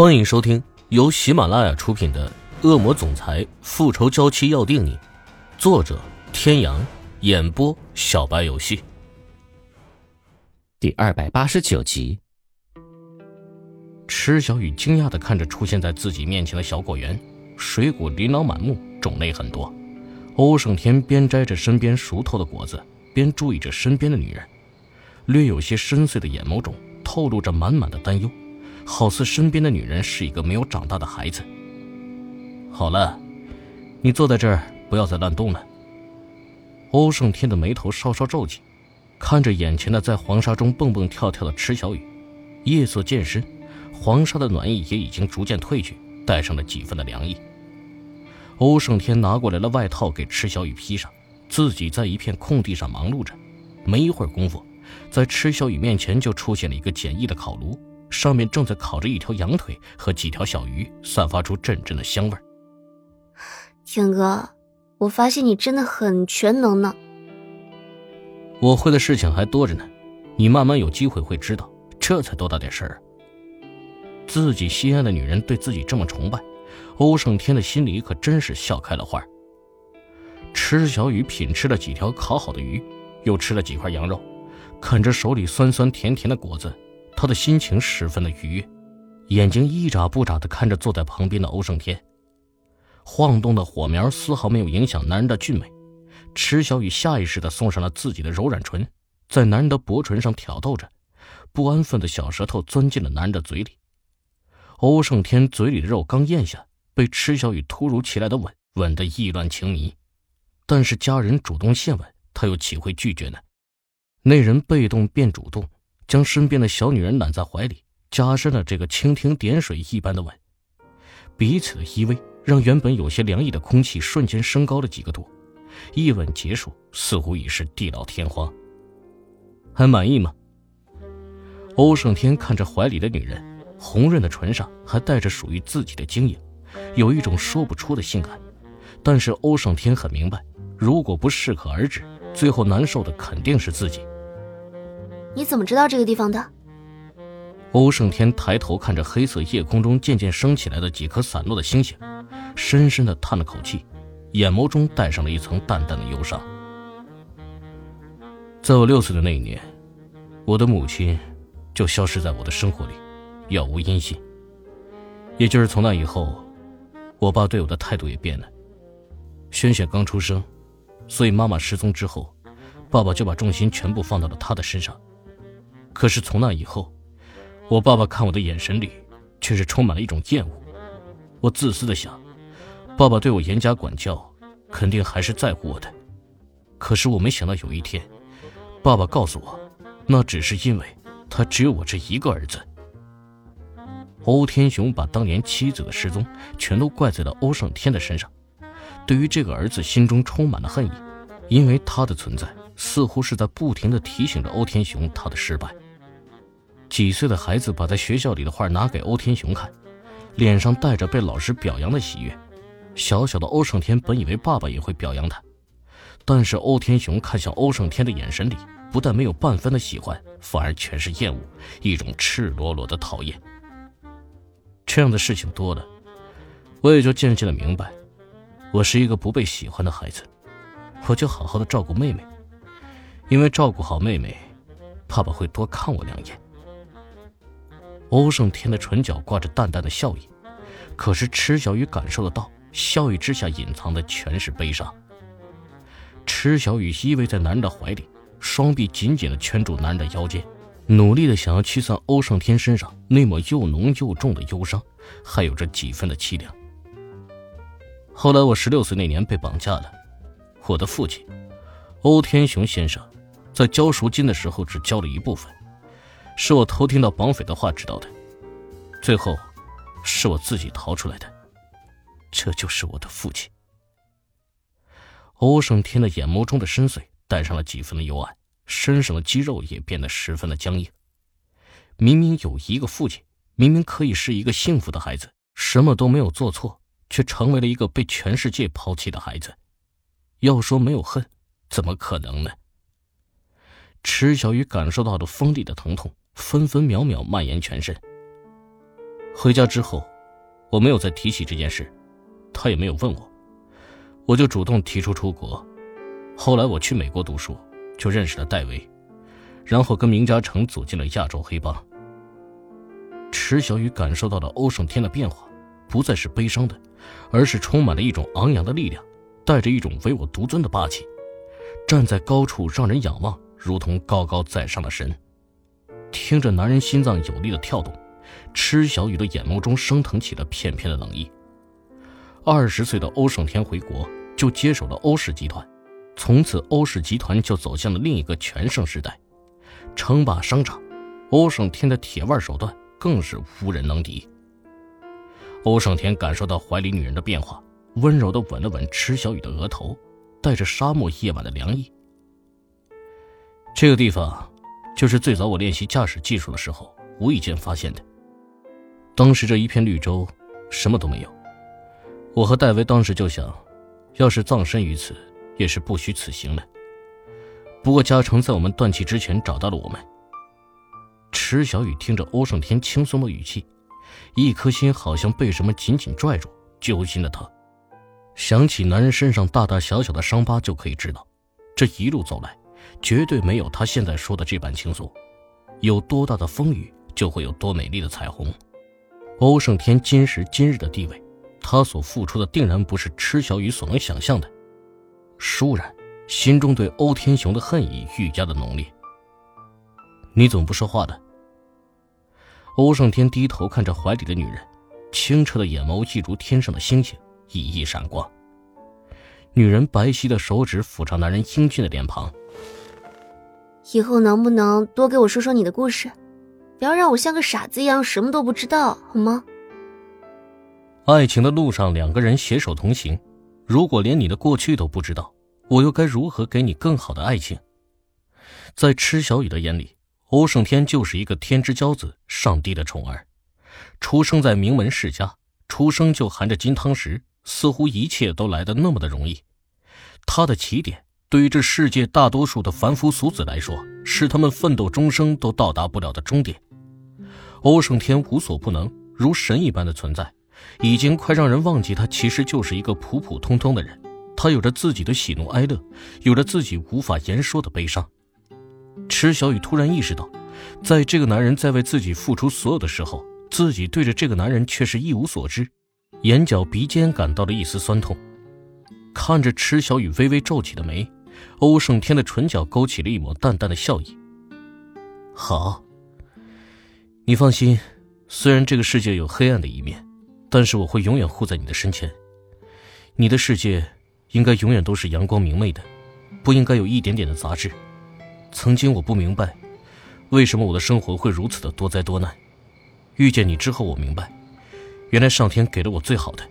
欢迎收听由喜马拉雅出品的《恶魔总裁复仇娇妻要定你》，作者：天阳，演播：小白游戏。第二百八十九集。池小雨惊讶的看着出现在自己面前的小果园，水果琳琅满目，种类很多。欧胜天边摘着身边熟透的果子，边注意着身边的女人，略有些深邃的眼眸中透露着满满的担忧。好似身边的女人是一个没有长大的孩子。好了，你坐在这儿，不要再乱动了。欧胜天的眉头稍稍皱起，看着眼前的在黄沙中蹦蹦跳跳的池小雨。夜色渐深，黄沙的暖意也已经逐渐褪去，带上了几分的凉意。欧胜天拿过来了外套给池小雨披上，自己在一片空地上忙碌着。没一会儿功夫，在池小雨面前就出现了一个简易的烤炉。上面正在烤着一条羊腿和几条小鱼，散发出阵阵的香味。天哥，我发现你真的很全能呢。我会的事情还多着呢，你慢慢有机会会知道。这才多大点事儿？自己心爱的女人对自己这么崇拜，欧胜天的心里可真是笑开了花。吃小雨品吃了几条烤好的鱼，又吃了几块羊肉，啃着手里酸酸甜甜的果子。他的心情十分的愉悦，眼睛一眨不眨的看着坐在旁边的欧胜天。晃动的火苗丝毫没有影响男人的俊美。池小雨下意识的送上了自己的柔软唇，在男人的薄唇上挑逗着，不安分的小舌头钻进了男人的嘴里。欧胜天嘴里的肉刚咽下，被池小雨突如其来的吻吻得意乱情迷。但是家人主动献吻，他又岂会拒绝呢？那人被动变主动。将身边的小女人揽在怀里，加深了这个蜻蜓点水一般的吻。彼此的依偎让原本有些凉意的空气瞬间升高了几个度。一吻结束，似乎已是地老天荒。还满意吗？欧胜天看着怀里的女人，红润的唇上还带着属于自己的晶莹，有一种说不出的性感。但是欧胜天很明白，如果不适可而止，最后难受的肯定是自己。你怎么知道这个地方的？欧胜天抬头看着黑色夜空中渐渐升起来的几颗散落的星星，深深的叹了口气，眼眸中带上了一层淡淡的忧伤。在我六岁的那一年，我的母亲就消失在我的生活里，杳无音信。也就是从那以后，我爸对我的态度也变了。轩轩刚出生，所以妈妈失踪之后，爸爸就把重心全部放到了他的身上。可是从那以后，我爸爸看我的眼神里，却是充满了一种厌恶。我自私的想，爸爸对我严加管教，肯定还是在乎我的。可是我没想到有一天，爸爸告诉我，那只是因为他只有我这一个儿子。欧天雄把当年妻子的失踪全都怪在了欧胜天的身上，对于这个儿子心中充满了恨意，因为他的存在。似乎是在不停的提醒着欧天雄他的失败。几岁的孩子把在学校里的画拿给欧天雄看，脸上带着被老师表扬的喜悦。小小的欧胜天本以为爸爸也会表扬他，但是欧天雄看向欧胜天的眼神里，不但没有半分的喜欢，反而全是厌恶，一种赤裸裸的讨厌。这样的事情多了，我也就渐渐的明白，我是一个不被喜欢的孩子，我就好好的照顾妹妹。因为照顾好妹妹，爸爸会多看我两眼。欧胜天的唇角挂着淡淡的笑意，可是池小雨感受得到，笑意之下隐藏的全是悲伤。池小雨依偎在男人的怀里，双臂紧紧地圈住男人的腰间，努力地想要驱散欧胜天身上那抹又浓又重的忧伤，还有着几分的凄凉。后来我十六岁那年被绑架了，我的父亲，欧天雄先生。在交赎金的时候，只交了一部分，是我偷听到绑匪的话知道的。最后，是我自己逃出来的。这就是我的父亲。欧胜天的眼眸中的深邃带上了几分的幽暗，身上的肌肉也变得十分的僵硬。明明有一个父亲，明明可以是一个幸福的孩子，什么都没有做错，却成为了一个被全世界抛弃的孩子。要说没有恨，怎么可能呢？池小雨感受到了锋利的疼痛，分分秒秒蔓延全身。回家之后，我没有再提起这件事，他也没有问我，我就主动提出出国。后来我去美国读书，就认识了戴维，然后跟明嘉诚组进了亚洲黑帮。池小雨感受到了欧胜天的变化，不再是悲伤的，而是充满了一种昂扬的力量，带着一种唯我独尊的霸气，站在高处让人仰望，如同高高在上的神。听着男人心脏有力的跳动，池小雨的眼眸中升腾起了片片的冷意。二十岁的欧胜天回国，就接手了欧氏集团，从此欧氏集团就走向了另一个全盛时代，称霸商场。欧胜天的铁腕手段。更是无人能敌。欧胜天感受到怀里女人的变化，温柔的吻了吻池小雨的额头，带着沙漠夜晚的凉意。这个地方，就是最早我练习驾驶技术的时候无意间发现的。当时这一片绿洲，什么都没有。我和戴维当时就想，要是葬身于此，也是不虚此行的。不过嘉诚在我们断气之前找到了我们。池小雨听着欧胜天轻松的语气，一颗心好像被什么紧紧拽住，揪心的他，想起男人身上大大小小的伤疤，就可以知道，这一路走来，绝对没有他现在说的这般轻松。有多大的风雨，就会有多美丽的彩虹。欧胜天今时今日的地位，他所付出的定然不是池小雨所能想象的。倏然，心中对欧天雄的恨意愈加的浓烈。你怎么不说话的？欧胜天低头看着怀里的女人，清澈的眼眸一如天上的星星，熠熠闪光。女人白皙的手指抚着男人英俊的脸庞。以后能不能多给我说说你的故事，不要让我像个傻子一样什么都不知道，好吗？爱情的路上，两个人携手同行。如果连你的过去都不知道，我又该如何给你更好的爱情？在池小雨的眼里。欧胜天就是一个天之骄子，上帝的宠儿，出生在名门世家，出生就含着金汤匙，似乎一切都来得那么的容易。他的起点，对于这世界大多数的凡夫俗子来说，是他们奋斗终生都到达不了的终点。欧胜天无所不能，如神一般的存在，已经快让人忘记他其实就是一个普普通通的人。他有着自己的喜怒哀乐，有着自己无法言说的悲伤。池小雨突然意识到，在这个男人在为自己付出所有的时候，自己对着这个男人却是一无所知，眼角鼻尖感到了一丝酸痛。看着池小雨微微皱起的眉，欧胜天的唇角勾起了一抹淡淡的笑意。好，你放心，虽然这个世界有黑暗的一面，但是我会永远护在你的身前。你的世界应该永远都是阳光明媚的，不应该有一点点的杂质。曾经我不明白，为什么我的生活会如此的多灾多难。遇见你之后，我明白，原来上天给了我最好的。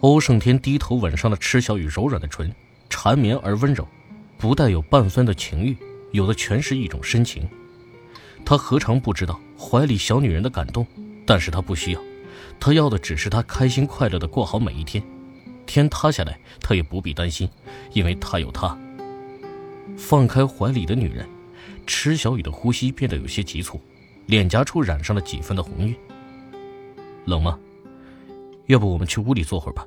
欧胜天低头吻上了池小雨柔软的唇，缠绵而温柔，不带有半分的情欲，有的全是一种深情。他何尝不知道怀里小女人的感动？但是他不需要，他要的只是他开心快乐的过好每一天。天塌下来，他也不必担心，因为他有他。放开怀里的女人，池小雨的呼吸变得有些急促，脸颊处染上了几分的红晕。冷吗？要不我们去屋里坐会儿吧。